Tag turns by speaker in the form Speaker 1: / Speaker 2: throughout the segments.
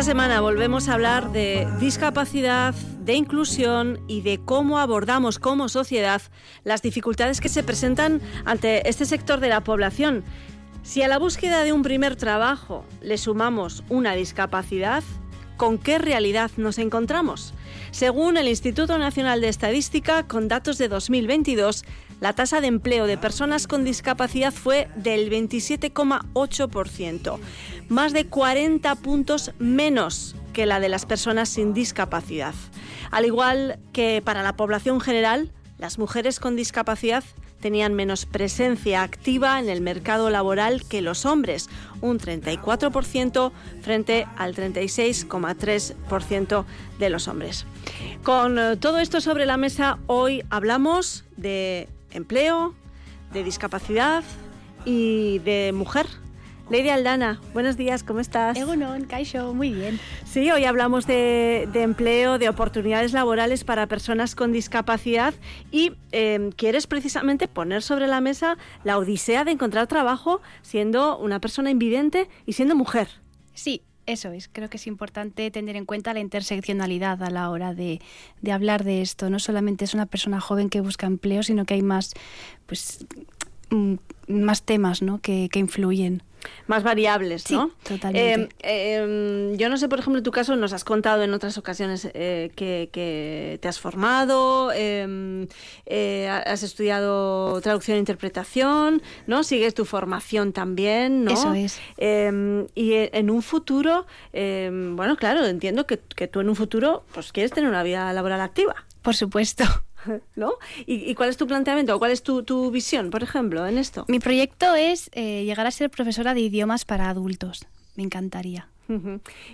Speaker 1: Esta semana volvemos a hablar de discapacidad, de inclusión y de cómo abordamos como sociedad las dificultades que se presentan ante este sector de la población. Si a la búsqueda de un primer trabajo le sumamos una discapacidad, ¿con qué realidad nos encontramos? Según el Instituto Nacional de Estadística, con datos de 2022, la tasa de empleo de personas con discapacidad fue del 27,8%, más de 40 puntos menos que la de las personas sin discapacidad. Al igual que para la población general, las mujeres con discapacidad tenían menos presencia activa en el mercado laboral que los hombres, un 34% frente al 36,3% de los hombres. Con eh, todo esto sobre la mesa, hoy hablamos de empleo, de discapacidad y de mujer. Lady Aldana, buenos días, ¿cómo estás?
Speaker 2: Egunon, Kaisho, muy bien.
Speaker 1: Sí, hoy hablamos de, de empleo, de oportunidades laborales para personas con discapacidad y eh, quieres precisamente poner sobre la mesa la odisea de encontrar trabajo siendo una persona invidente y siendo mujer.
Speaker 2: Sí, eso es. Creo que es importante tener en cuenta la interseccionalidad a la hora de, hablar de esto. No solamente es una persona joven que busca empleo, sino que hay más, pues, mm, más temas ¿no? que, que influyen.
Speaker 1: Más variables,
Speaker 2: Sí,
Speaker 1: ¿no?
Speaker 2: totalmente.
Speaker 1: Eh, eh, yo no sé, por ejemplo, en tu caso nos has contado en otras ocasiones eh, que, que te has formado, eh, eh, has estudiado traducción e interpretación, ¿no? Sigues tu formación también, ¿no?
Speaker 2: Eso es.
Speaker 1: Eh, y en un futuro, bueno, claro, entiendo que, que tú en un futuro pues quieres tener una vida laboral activa.
Speaker 2: Por supuesto.
Speaker 1: ¿No? ¿Y, y cuál es tu planteamiento? ¿Cuál es tu, tu visión, por ejemplo, en esto?
Speaker 2: Mi proyecto es eh, llegar a ser profesora de idiomas para adultos. Me encantaría.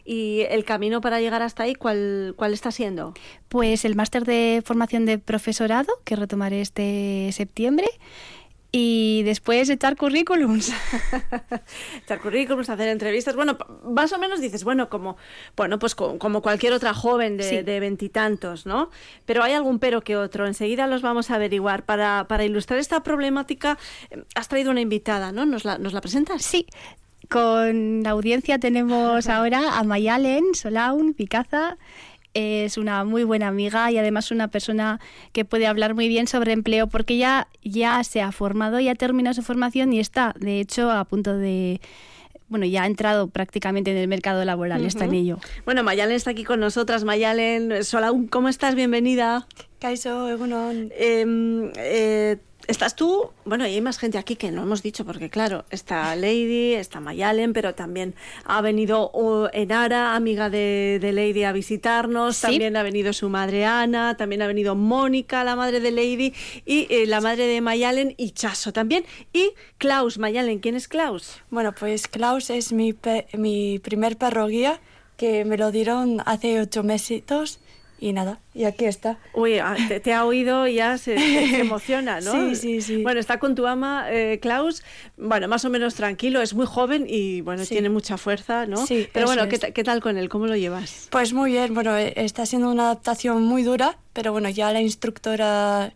Speaker 1: ¿Y el camino para llegar hasta ahí, cuál, cuál está siendo?
Speaker 2: Pues el máster de formación de profesorado, que retomaré este septiembre, y después echar currículums.
Speaker 1: Echar currículums, hacer entrevistas. Bueno, más o menos dices, bueno, como, bueno, pues co- como cualquier otra joven de veintitantos, ¿no? Pero hay algún pero que otro. Enseguida los vamos a averiguar. Para, para ilustrar esta problemática, eh, has traído una invitada, ¿no? ¿Nos la, nos la presentas?
Speaker 2: Sí, con la audiencia tenemos ahora a Mayalen Solaun Picaza. Es una muy buena amiga y además una persona que puede hablar muy bien sobre empleo porque ella ya se ha formado, ya terminado su formación y está, de hecho, a punto de... Bueno, ya ha entrado prácticamente en el mercado laboral, está en ello.
Speaker 1: Bueno, Mayalen está aquí con nosotras. Mayalen, Solaun, ¿cómo estás? Bienvenida.
Speaker 3: Kaisho, egunon.
Speaker 1: Eh, eh, estás tú, bueno, y hay más gente aquí que no hemos dicho, porque claro, está Lady, está Mayalen, pero también ha venido Enara, amiga de, de Lady, a visitarnos,
Speaker 2: Sí.
Speaker 1: también ha venido su madre Ana, también ha venido Mónica, la madre de Lady, y eh, la madre de Mayalen, y Chaso también, y Klaus, Mayalen, ¿quién es Klaus?
Speaker 3: Bueno, pues Klaus es mi, pe- mi primer perro guía que me lo dieron hace ocho mesitos y nada, y aquí está.
Speaker 1: Uy, ah, te, te ha oído y ya se, se emociona, ¿no?
Speaker 3: Sí, sí, sí.
Speaker 1: Bueno, está con tu ama, eh, Klaus, bueno, más o menos tranquilo, es muy joven y, bueno,
Speaker 3: Sí.
Speaker 1: tiene mucha fuerza, ¿no?
Speaker 3: Sí,
Speaker 1: Pero bueno. ¿qué, qué tal con él? ¿Cómo lo llevas?
Speaker 3: Pues muy bien, bueno, eh, está siendo una adaptación muy dura, pero bueno, ya la instructora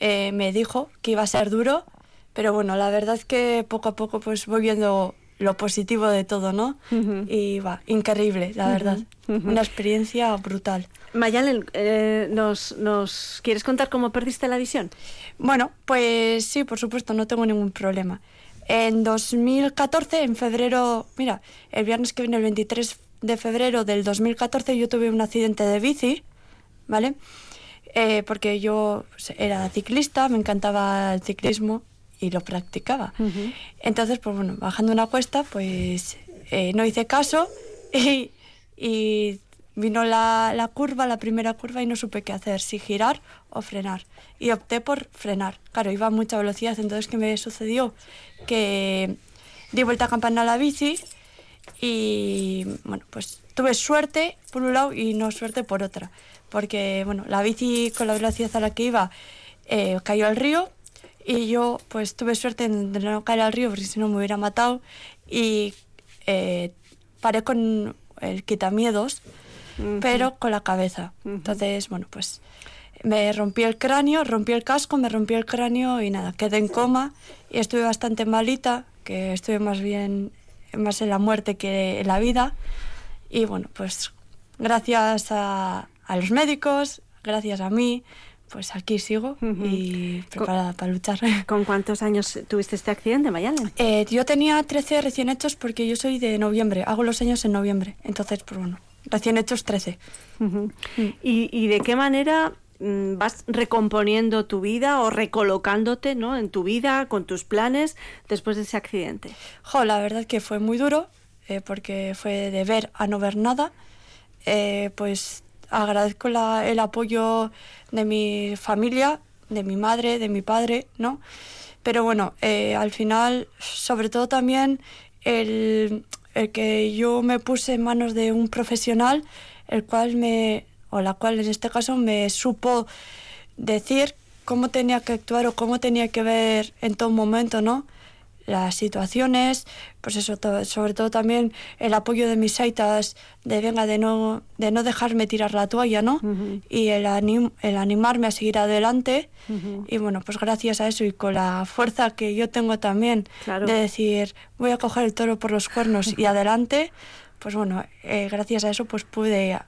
Speaker 3: eh, me dijo que iba a ser duro, pero bueno, la verdad es que poco a poco pues voy viendo lo positivo de todo, ¿no?
Speaker 1: Ujú.
Speaker 3: Y va, increíble, la verdad. Una experiencia brutal.
Speaker 1: Mayalen, eh, ¿nos, ¿nos quieres contar cómo perdiste la visión?
Speaker 3: Bueno, pues sí, por supuesto, no tengo ningún problema. En 2014, en febrero, mira, el viernes que viene, el 23 de febrero del 2014, yo tuve un accidente de bici, ¿vale? Eh, porque yo pues, era ciclista, me encantaba el ciclismo y lo practicaba.
Speaker 1: Ujú.
Speaker 3: Entonces, pues bueno, bajando una cuesta, pues eh, no hice caso y, y vino la, la curva, la primera curva, y no supe qué hacer, si girar o frenar. Y opté por frenar. Claro, iba a mucha velocidad, entonces ¿qué me sucedió? Que di vuelta a campana a la bici y, bueno, pues tuve suerte por un lado y no suerte por otra. Porque, bueno, la bici con la velocidad a la que iba eh, cayó al río y yo, pues tuve suerte de no caer al río porque si no me hubiera matado y eh, paré con el quitamiedos, pero con la cabeza. Entonces, bueno, pues me rompí el cráneo, rompí el casco, me rompí el cráneo y nada, quedé en coma y estuve bastante malita, que estuve más bien más en la muerte que en la vida. Y bueno, pues gracias a, a los médicos, gracias a mí, pues aquí sigo y preparada para luchar.
Speaker 1: ¿Con cuántos años tuviste este accidente, Mayalen?
Speaker 3: Eh, yo tenía 13 recién hechos porque yo soy de noviembre, hago los años en noviembre, entonces, pues bueno, recién hechos 13.
Speaker 1: ¿Y, ¿Y de qué manera mm, vas recomponiendo tu vida o recolocándote ¿no? en tu vida, con tus planes, después de ese accidente?
Speaker 3: Jo, la verdad que fue muy duro, eh, porque fue de ver a no ver nada. Eh, pues agradezco la, el apoyo de mi familia, de mi madre, de mi padre, ¿no? Pero bueno, eh, al final, sobre todo también el, el que yo me puse en manos de un profesional, el cual me, o la cual en este caso me supo decir cómo tenía que actuar o cómo tenía que ver en todo momento, ¿no? Las situaciones, pues eso, to- sobre todo también el apoyo de mis aitas, de venga, de no, de no dejarme tirar la toalla, ¿no? Y el, anim- el animarme a seguir adelante. Y bueno, pues gracias a eso y con la fuerza que yo tengo también
Speaker 1: Claro.
Speaker 3: de decir, voy a coger el toro por los cuernos y adelante, pues bueno, eh, gracias a eso pues pude,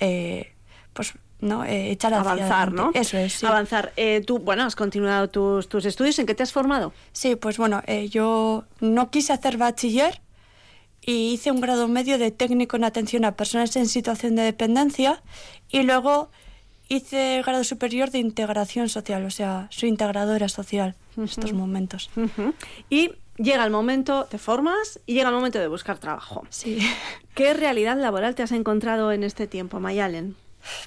Speaker 3: eh, pues, ¿no? Eh, echar hacia
Speaker 1: Avanzar, ¿no?
Speaker 3: adelante. Eso es, sí.
Speaker 1: Avanzar. Eh, tú, bueno, has continuado tus, tus estudios. ¿En qué te has formado?
Speaker 3: Sí, pues bueno, eh, yo no quise hacer bachiller y hice un grado medio de técnico en atención a personas en situación de dependencia y luego hice grado superior de integración social, o sea, soy integradora social en estos momentos.
Speaker 1: Ujú. Y llega el momento, te formas y llega el momento de buscar trabajo.
Speaker 3: Sí.
Speaker 1: ¿Qué realidad laboral te has encontrado en este tiempo, Mayalen?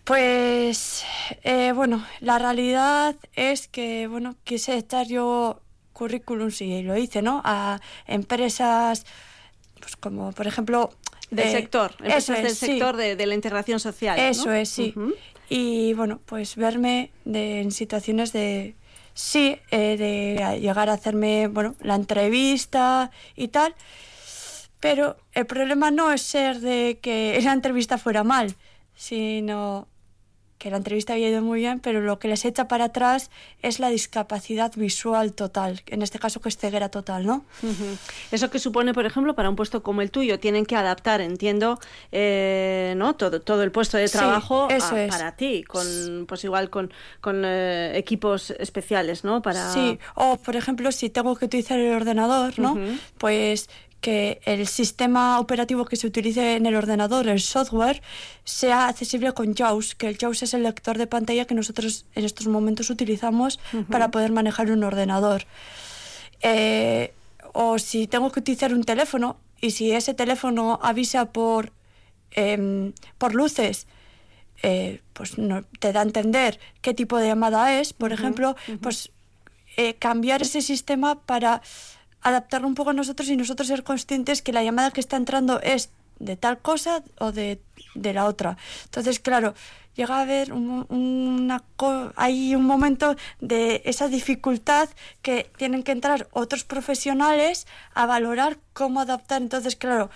Speaker 3: Pues eh, bueno, la realidad es que bueno, quise echar yo currículums y lo hice, ¿no? A empresas, pues como por ejemplo
Speaker 1: Del
Speaker 3: eh,
Speaker 1: sector,
Speaker 3: eso
Speaker 1: empresas
Speaker 3: es,
Speaker 1: del
Speaker 3: sí.
Speaker 1: sector de, de la integración social. ¿no?
Speaker 3: Eso es, sí. Y bueno, pues verme de, en situaciones de, sí, eh, de llegar a hacerme, bueno, la entrevista y tal. Pero el problema no es ser de que la entrevista fuera mal, sino que la entrevista había ido muy bien, pero lo que les echa para atrás es la discapacidad visual total, en este caso que es ceguera total, ¿no?
Speaker 1: Eso que supone, por ejemplo, para un puesto como el tuyo, tienen que adaptar, entiendo, eh, ¿no? Todo, todo el puesto de
Speaker 3: Sí,
Speaker 1: trabajo
Speaker 3: eso
Speaker 1: a-
Speaker 3: es.
Speaker 1: para ti, con, pues igual con, con eh, equipos especiales, ¿no? Para...
Speaker 3: Sí, o por ejemplo, si tengo que utilizar el ordenador, ¿no? Pues que el sistema operativo que se utilice en el ordenador, el software, sea accesible con JAWS, que el JAWS es el lector de pantalla que nosotros en estos momentos utilizamos para poder manejar un ordenador. Eh, o si tengo que utilizar un teléfono y si ese teléfono avisa por, em, por luces, eh, pues no, te da a entender qué tipo de llamada es, por ejemplo, pues eh, cambiar ese sistema para adaptarlo un poco a nosotros y nosotros ser conscientes que la llamada que está entrando es de tal cosa o de, de la otra. Entonces, claro, llega a haber un, una, hay un momento de esa dificultad que tienen que entrar otros profesionales a valorar cómo adaptar. Entonces, claro,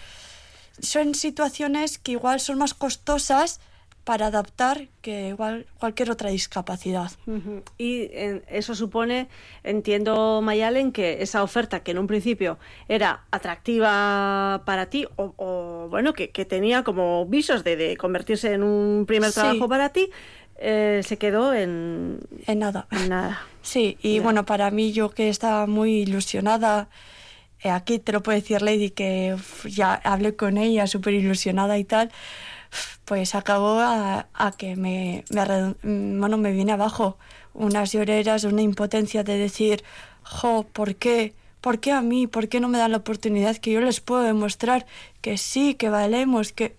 Speaker 3: son situaciones que igual son más costosas para adaptar que igual cualquier otra discapacidad.
Speaker 1: Y eso supone, entiendo, Mayalen, que esa oferta que en un principio era atractiva para ti, o, o, bueno, que, que tenía como visos de, de convertirse en un primer
Speaker 3: Sí.
Speaker 1: trabajo para ti, eh, se quedó en,
Speaker 3: En nada.
Speaker 1: en nada.
Speaker 3: Sí, y
Speaker 1: Ya.
Speaker 3: bueno, para mí yo que estaba muy ilusionada, eh, aquí te lo puede decir Lady, que ya hablé con ella súper ilusionada y tal, pues acabó a, a que me, me, mm, bueno, me vine abajo unas lloreras, una impotencia de decir, jo, ¿por qué? ¿Por qué a mí? ¿Por qué no me dan la oportunidad que yo les puedo demostrar que sí, que valemos, que...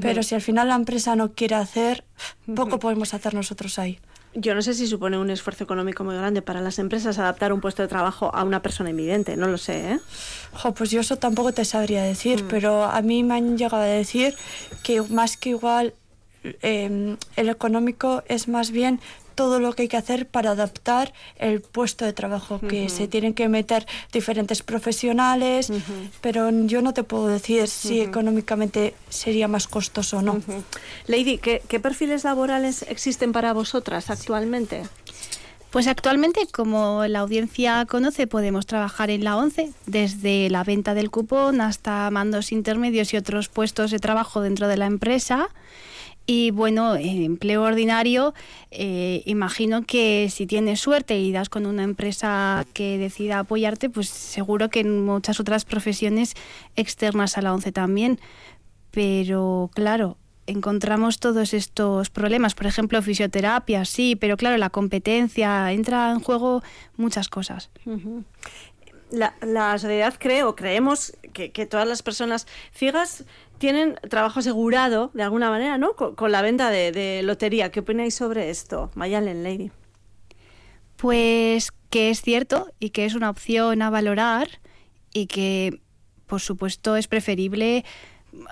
Speaker 3: Pero si al final la empresa no quiere hacer, poco podemos hacer nosotros ahí.
Speaker 1: Yo no sé si supone un esfuerzo económico muy grande para las empresas adaptar un puesto de trabajo a una persona invidente, no lo sé, ¿eh?
Speaker 3: Jo, pues yo eso tampoco te sabría decir, pero a mí me han llegado a decir que más que igual eh, el económico es más bien todo lo que hay que hacer para adaptar el puesto de trabajo, que se tienen que meter diferentes profesionales, pero yo no te puedo decir si económicamente sería más costoso o no.
Speaker 1: Lady, ¿qué, ¿qué perfiles laborales existen para vosotras actualmente?
Speaker 2: Pues actualmente, como la audiencia conoce, podemos trabajar en la 11, desde la venta del cupón hasta mandos intermedios y otros puestos de trabajo dentro de la empresa. Y bueno, en empleo ordinario, eh, imagino que si tienes suerte y das con una empresa que decida apoyarte, pues seguro que en muchas otras profesiones externas a la 11 también. Pero claro, encontramos todos estos problemas. Por ejemplo, fisioterapia, sí, pero claro, la competencia, entra en juego muchas cosas.
Speaker 1: La, la sociedad cree o creemos que, todas las personas ciegas tienen trabajo asegurado de alguna manera, ¿no? Con, la venta de, de, lotería. ¿Qué opináis sobre esto, Mayalen Lady?
Speaker 2: Pues que es cierto y que es una opción a valorar y que, por supuesto, es preferible.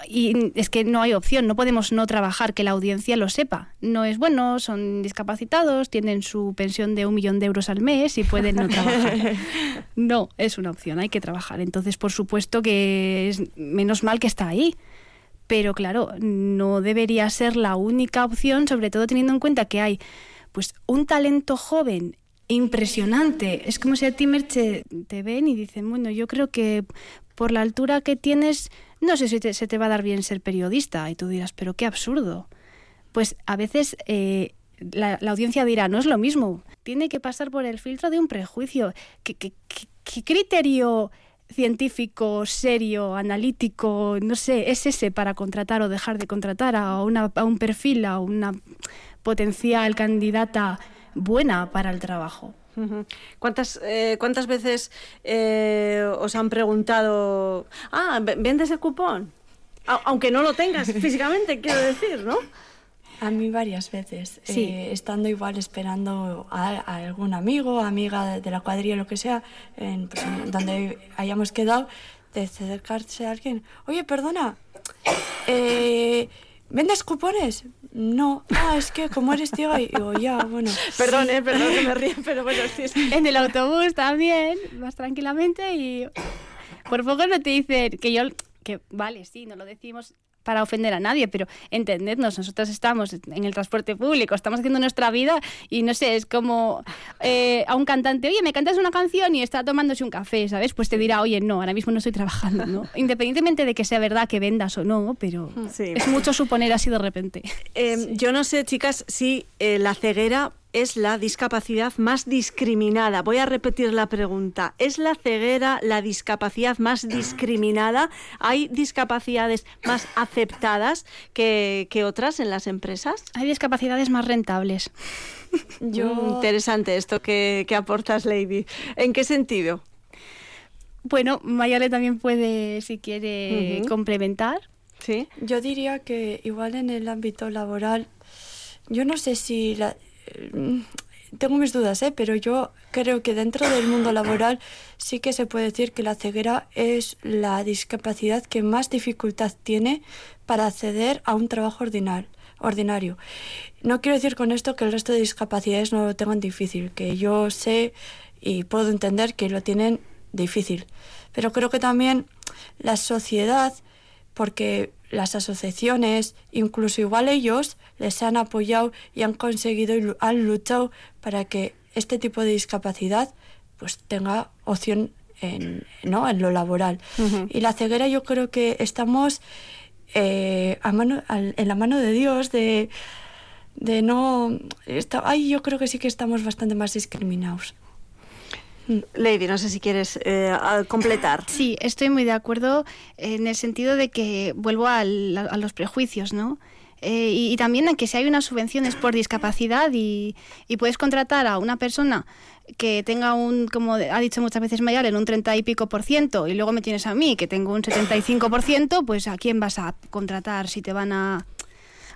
Speaker 2: Y es que no hay opción, no podemos no trabajar, que la audiencia lo sepa. No es bueno, son discapacitados, tienen su pensión de un millón de euros al mes y pueden no trabajar. No, es una opción, hay que trabajar. Entonces, por supuesto que es menos mal que está ahí pero claro, no debería ser la única opción, sobre todo teniendo en cuenta que hay pues un talento joven impresionante. Es como si a ti, Merche, te ven y dicen, bueno, yo creo que por la altura que tienes, no sé si se te va a dar bien ser periodista. Y tú dirás, pero qué absurdo. Pues a veces eh, la, la, audiencia dirá, no es lo mismo. Tiene que pasar por el filtro de un prejuicio. ¿Qué, qué, qué, qué criterio científico, serio, analítico, no sé, es ese para contratar o dejar de contratar a, una, a un perfil, a una potencial candidata buena para el trabajo.
Speaker 1: ¿Cuántas, eh, ¿Cuántas veces eh, os han preguntado, ah, ¿vendes el cupón? A aunque no lo tengas físicamente, quiero decir, ¿no?
Speaker 3: A mí varias veces, sí. eh, estando igual esperando a, a, algún amigo, amiga de la cuadrilla, lo que sea, en, pues, en donde hayamos quedado, de acercarse a alguien. Oye, perdona, eh, ¿vendes cupones? No, ah, es que como eres ciega, y digo, ya, bueno.
Speaker 1: Perdón, eh, perdón que me río, pero bueno, sí, sí.
Speaker 2: En el autobús también, vas tranquilamente y por poco no te dicen que yo, que vale, sí, no lo decimos para ofender a nadie, pero entendednos, nosotros estamos en el transporte público, estamos haciendo nuestra vida y no sé, es como eh, a un cantante, oye, me cantas una canción y está tomándose un café, ¿sabes? Pues te dirá, oye, no, ahora mismo no estoy trabajando, ¿no? Independientemente de que sea verdad que vendas o no, pero sí. es mucho suponer así de repente.
Speaker 1: Eh, sí. Yo no sé, chicas, si eh, la ceguera es la discapacidad más discriminada. Voy a repetir la pregunta. ¿Es la ceguera la discapacidad más discriminada? ¿Hay discapacidades más aceptadas que, que otras en las empresas?
Speaker 2: Hay discapacidades más rentables.
Speaker 1: Yo... Mm, interesante esto que, que aportas, Lady. ¿En qué sentido?
Speaker 2: Bueno, Mayale también puede, si quiere, uh -huh. complementar.
Speaker 1: Sí.
Speaker 3: Yo diría que igual en el ámbito laboral, yo no sé si la, tengo mis dudas, ¿eh? pero yo creo que dentro del mundo laboral sí que se puede decir que la ceguera es la discapacidad que más dificultad tiene para acceder a un trabajo ordinario. No quiero decir con esto que el resto de discapacidades no lo tengan difícil, que yo sé y puedo entender que lo tienen difícil, pero creo que también la sociedad, porque las asociaciones, incluso igual ellos, les han apoyado y han conseguido y han luchado para que este tipo de discapacidad pues tenga opción en, ¿no? en lo laboral. Uh -huh. Y la ceguera yo creo que estamos eh, a mano, a, en la mano de Dios, de, de no... Está, ay, yo creo que sí que estamos bastante más discriminados.
Speaker 1: Lady, no sé si quieres eh, completar.
Speaker 2: Sí, estoy muy de acuerdo en el sentido de que vuelvo al, a, los prejuicios, ¿no? Eh, y, y también a que si hay unas subvenciones por discapacidad y, y puedes contratar a una persona que tenga un, como ha dicho muchas veces Mayalen, un 30 y pico por ciento y luego me tienes a mí que tengo un 75 por ciento, pues ¿a quién vas a contratar si te van a,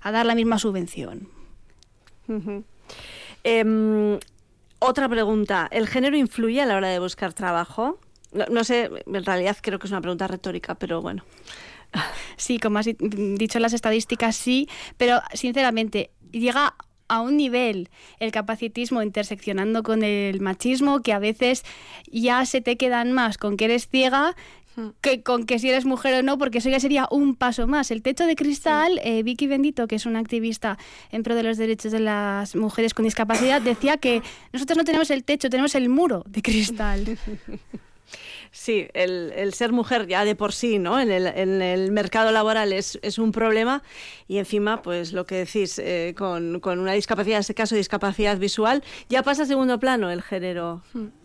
Speaker 2: a dar la misma subvención?
Speaker 1: Em, otra pregunta, ¿el género influye a la hora de buscar trabajo? No, sé, en realidad creo que es una pregunta retórica, pero bueno.
Speaker 2: Sí, como has di- dicho las estadísticas, sí, pero sinceramente llega a un nivel el capacitismo interseccionando con el machismo que a veces ya se te quedan más con que eres ciega que con que si eres mujer o no, porque eso ya sería un paso más. El techo de cristal, eh, Vicky Bendito, que es una activista en pro de los derechos de las mujeres con discapacidad, decía que nosotros no tenemos el techo, tenemos el muro de cristal.
Speaker 1: Sí, el, el ser mujer ya de por sí, ¿no? En el, en el mercado laboral es, es un problema y encima, pues lo que decís, eh, con, con una discapacidad, en este caso discapacidad visual, ya pasa a segundo plano el género,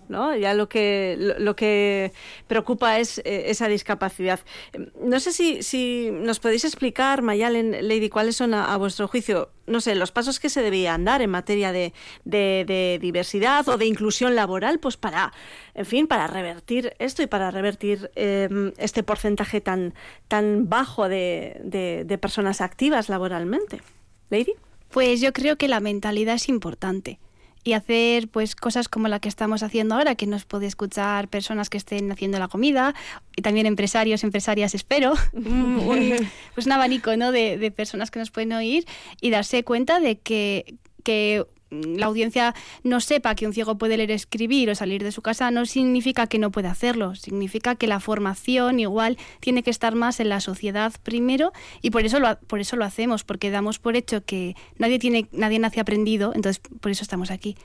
Speaker 1: ¿no? Ya lo que, lo, que preocupa es eh, esa discapacidad. Eh, No sé si, si nos podéis explicar, Mayalen, Lady, cuáles son a, a vuestro juicio, no sé, los pasos que se deberían dar en materia de, de- diversidad o de inclusión laboral, pues para, en fin, para revertir esto y para revertir eh, este porcentaje tan, tan bajo de- de personas activas laboralmente. Lady.
Speaker 2: Pues yo creo que la mentalidad es importante. Y hacer pues cosas como la que estamos haciendo ahora, que nos puede escuchar personas que estén haciendo la comida, y también empresarios, empresarias, espero, un, un- pues un abanico ¿no? de, de personas que nos pueden oír y darse cuenta de que, que mm, la audiencia no sepa que un ciego puede leer, escribir o salir de su casa no significa que no pueda hacerlo, significa que la formación igual tiene que estar más en la sociedad primero y por eso lo, por eso lo hacemos, porque damos por hecho que nadie tiene nadie nace aprendido, entonces por eso estamos aquí.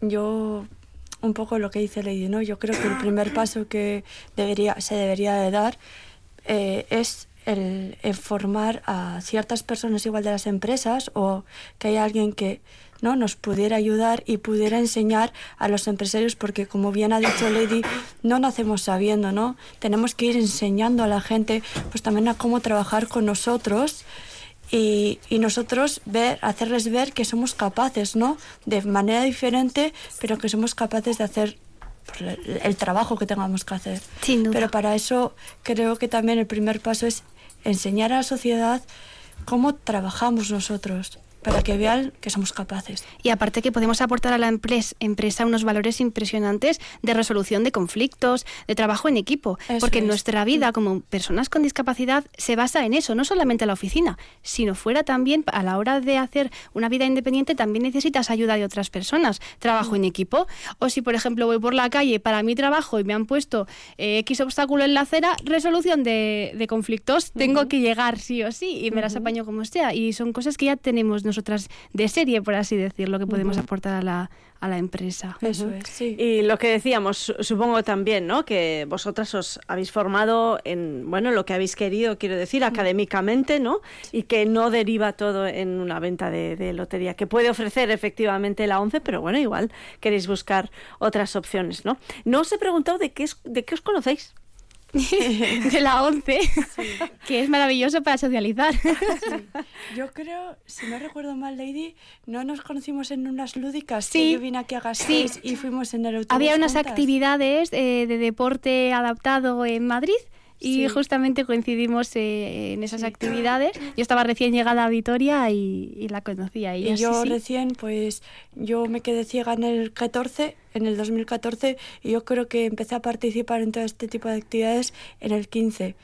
Speaker 3: Yo, un poco lo que dice Lady, ¿no? Yo creo que el primer paso que debería, se debería de dar eh, es el, el formar a ciertas personas igual de las empresas o que haya alguien que no nos pudiera ayudar y pudiera enseñar a los empresarios porque como bien ha dicho Lady no nacemos sabiendo no tenemos que ir enseñando a la gente pues también a cómo trabajar con nosotros y, y nosotros ver, hacerles ver que somos capaces, ¿no? De manera diferente, pero que somos capaces de hacer pues, el, el trabajo que tengamos que hacer.
Speaker 2: Sin duda.
Speaker 3: Pero para eso creo que también el primer paso es enseñar a la sociedad cómo trabajamos nosotros, para que vean que somos capaces.
Speaker 2: Y aparte que podemos aportar a la empres- empresa unos valores impresionantes de resolución de conflictos, de trabajo en equipo,
Speaker 3: Eso
Speaker 2: porque
Speaker 3: es.
Speaker 2: nuestra vida como personas con discapacidad se basa en eso, no solamente en la oficina, sino fuera también a la hora de hacer una vida independiente también necesitas ayuda de otras personas, trabajo en equipo, o si por ejemplo voy por la calle para mi trabajo y me han puesto eh, X obstáculo en la acera, resolución de, de conflictos, tengo que llegar sí o sí y me las apaño como sea. Y son cosas que ya tenemos nosotras de serie, por así decirlo, que podemos aportar a la, a la empresa.
Speaker 3: Eso es, sí.
Speaker 1: Y lo que decíamos, su- supongo también, ¿no? Que vosotras os habéis formado en, bueno, lo que habéis querido, quiero decir, académicamente, ¿no? Y que no deriva todo en una venta de, de lotería, que puede ofrecer efectivamente la 11, pero bueno, igual queréis buscar otras opciones, ¿no? No os he preguntado de qué, es, de qué os conocéis.
Speaker 2: de la 11, que es maravilloso para socializar.
Speaker 3: Yo creo, si no recuerdo mal, Lady, no nos conocimos en unas lúdicas.
Speaker 2: Sí,
Speaker 3: que yo vine aquí a Gasteiz y fuimos en el autobús
Speaker 2: Había unas
Speaker 3: juntas.
Speaker 2: actividades eh, de deporte adaptado en Madrid y
Speaker 3: Sí.
Speaker 2: justamente coincidimos eh, en esas actividades. Yo estaba recién llegada a Vitoria y, y la conocía. Y,
Speaker 3: yo
Speaker 2: sí.
Speaker 3: recién, pues, yo me quedé ciega en el 14, en el 2014, y yo creo que empecé a participar en todo este tipo de actividades en el 15.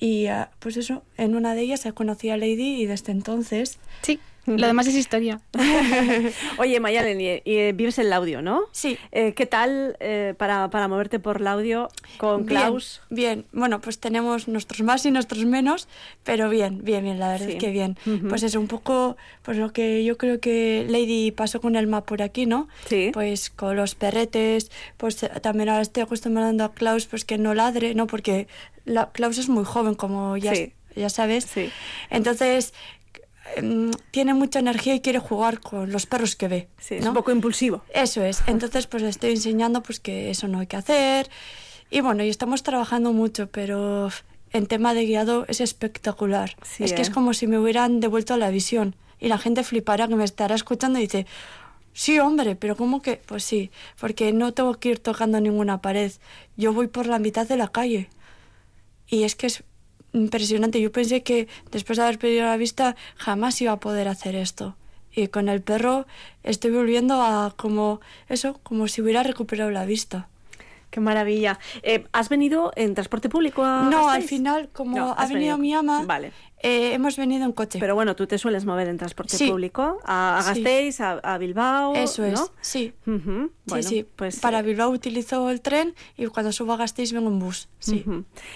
Speaker 3: Y ah, pues eso, en una de ellas conocí a Lady y desde entonces...
Speaker 2: Sí, lo demás es historia.
Speaker 1: Oye, Mayalen, y, y vives el audio, ¿no?
Speaker 3: Sí.
Speaker 1: Eh, ¿Qué tal eh, para, para moverte por el audio con Klaus?
Speaker 3: Bien, bien. bueno, pues tenemos nuestros más y nuestros menos, pero bien, bien, bien, la verdad
Speaker 1: Sí.
Speaker 3: es que bien. Pues es un poco pues lo que yo creo que Lady pasó con el map por aquí, ¿no?
Speaker 1: Sí.
Speaker 3: Pues con los perretes, pues eh, también ahora estoy acostumbrando a Klaus pues que no ladre, ¿no? Porque la, Klaus es muy joven, como ya,
Speaker 1: Sí.
Speaker 3: ya sabes.
Speaker 1: Sí.
Speaker 3: Entonces tiene mucha energía y quiere jugar con los perros que ve.
Speaker 1: Sí, es
Speaker 3: ¿no?
Speaker 1: un poco impulsivo.
Speaker 3: Eso es. Entonces, pues le estoy enseñando pues que eso no hay que hacer. Y bueno, y estamos trabajando mucho, pero en tema de guiado es espectacular.
Speaker 1: Sí,
Speaker 3: es que
Speaker 1: ¿eh?
Speaker 3: es como si me hubieran devuelto la visión y la gente flipará que me estará escuchando y dice, sí, hombre, pero ¿cómo que? Pues sí, porque no tengo que ir tocando ninguna pared. Yo voy por la mitad de la calle. Y es que es impresionante. Yo pensé que después de haber perdido la vista jamás iba a poder hacer esto. Y con el perro estoy volviendo a como eso, como si hubiera recuperado la vista.
Speaker 1: Qué maravilla. Eh, ¿Has venido en transporte público a
Speaker 3: No, al final, como
Speaker 1: No,
Speaker 3: ha venido, mi ama,
Speaker 1: Vale.
Speaker 3: eh, hemos venido en coche.
Speaker 1: Pero bueno, tú te sueles mover en transporte
Speaker 3: Sí.
Speaker 1: público a, a
Speaker 3: Sí.
Speaker 1: A, a Bilbao.
Speaker 3: Eso es,
Speaker 1: ¿no?
Speaker 3: sí.
Speaker 1: Bueno,
Speaker 3: sí, sí.
Speaker 1: Pues,
Speaker 3: Para Bilbao utilizo el tren y cuando subo a Gasteiz vengo en bus. Sí.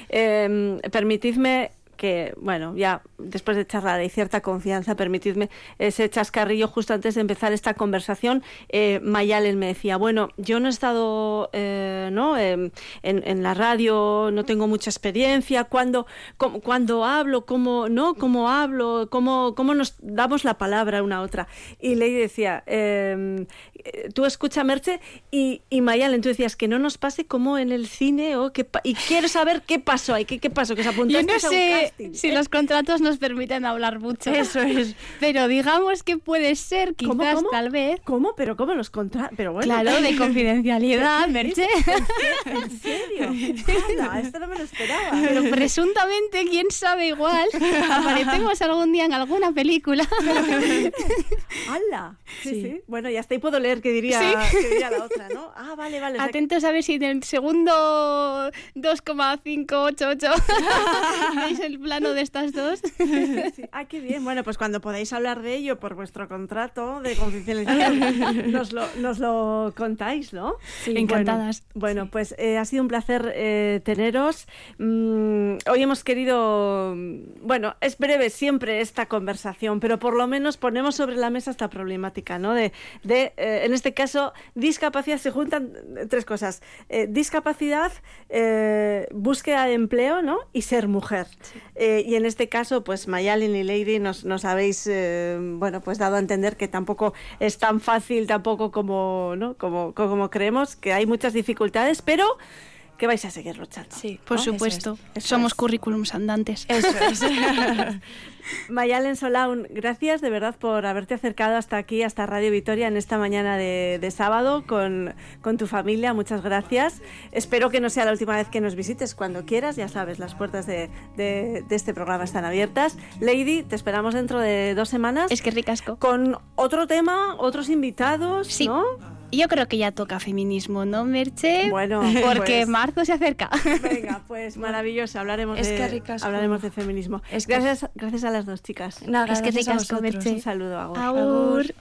Speaker 1: Eh, permitidme que, bueno, ya después de charlar hay cierta confianza, permitidme ese chascarrillo justo antes de empezar esta conversación. Eh, Mayalen me decía, bueno, yo no he estado eh, ¿no? Em, en, en la radio, no tengo mucha experiencia, cuando, cómo- cuando hablo, cómo, ¿no? cómo hablo, cómo, cómo nos damos la palabra una a otra. Y Ley decía, em, eh, tú escucha Merche y, y Mayalen, tú decías que no nos pase como en el cine o que y quiero saber qué pasó ahí, qué, qué pasó, que se
Speaker 2: Yo
Speaker 1: apuntaste
Speaker 2: no
Speaker 1: un
Speaker 2: sé si los contratos nos permiten hablar mucho.
Speaker 1: Eso es.
Speaker 2: Pero digamos que puede ser, quizás,
Speaker 1: ¿Cómo, cómo?
Speaker 2: tal vez.
Speaker 1: ¿Cómo? ¿Pero cómo los contra...? Pero bueno.
Speaker 2: Claro, de confidencialidad, Merche.
Speaker 1: ¿En serio? Anda, esto no me lo esperaba.
Speaker 2: Pero presuntamente, quién sabe igual, aparecemos algún día en alguna película.
Speaker 1: ¡Hala! Sí, sí,
Speaker 3: Sí.
Speaker 1: Bueno, ya está, y puedo leer qué diría,
Speaker 2: Sí.
Speaker 1: qué diría la otra, ¿no? Ah, vale, vale. que-
Speaker 2: Atentos a ver si en el segundo 2,588 veis el plano de estas dos.
Speaker 1: Sí. Ah, qué bien. Bueno, pues cuando podáis hablar de ello por vuestro contrato de confidencialidad, nos lo, nos lo contáis, ¿no?
Speaker 2: Sí, encantadas.
Speaker 1: Bueno, bueno, pues eh, ha sido un placer eh, teneros. Mm, hoy hemos querido, bueno, es breve siempre esta conversación, pero por lo menos ponemos sobre la mesa esta problemática, ¿no? De, de eh, en este caso, discapacidad, se juntan tres cosas. Discapacidad, búsqueda de empleo, ¿no? Y ser mujer. Eh, y en este caso, pues Mayalin y Lady nos, nos habéis, eh, bueno, pues dado a entender que tampoco es tan fácil, tampoco como, ¿no? como, como creemos, que hay muchas dificultades, pero que vais a seguir luchando.
Speaker 3: Sí,
Speaker 2: Por
Speaker 3: ¿no? Eso
Speaker 2: supuesto,
Speaker 1: Eso
Speaker 2: somos
Speaker 1: es.
Speaker 2: currículums andantes.
Speaker 3: es. Eso es.
Speaker 1: Mayalen Solaun, gracias de verdad por haberte acercado hasta aquí, hasta Radio Vitoria, en esta mañana de, de sábado con, con tu familia. Muchas gracias. Espero que no sea la última vez que nos visites cuando quieras. Ya sabes, las puertas de, de- de este programa están abiertas. Lady, te esperamos dentro de dos semanas
Speaker 2: Es que ricasco.
Speaker 1: con otro tema, otros invitados,
Speaker 2: Sí.
Speaker 1: ¿no?
Speaker 2: Yo creo que ya toca feminismo, ¿no, Merche?
Speaker 1: Bueno,
Speaker 2: porque
Speaker 1: pues-
Speaker 2: marzo se acerca.
Speaker 1: Venga, pues maravilloso. Hablaremos,
Speaker 3: Es
Speaker 1: de,
Speaker 3: que ricasco.
Speaker 1: hablaremos de feminismo.
Speaker 3: Es que-
Speaker 1: gracias, gracias a las dos chicas.
Speaker 2: Es que ricasco. Merche.
Speaker 1: Un saludo, Agur.
Speaker 2: Agur.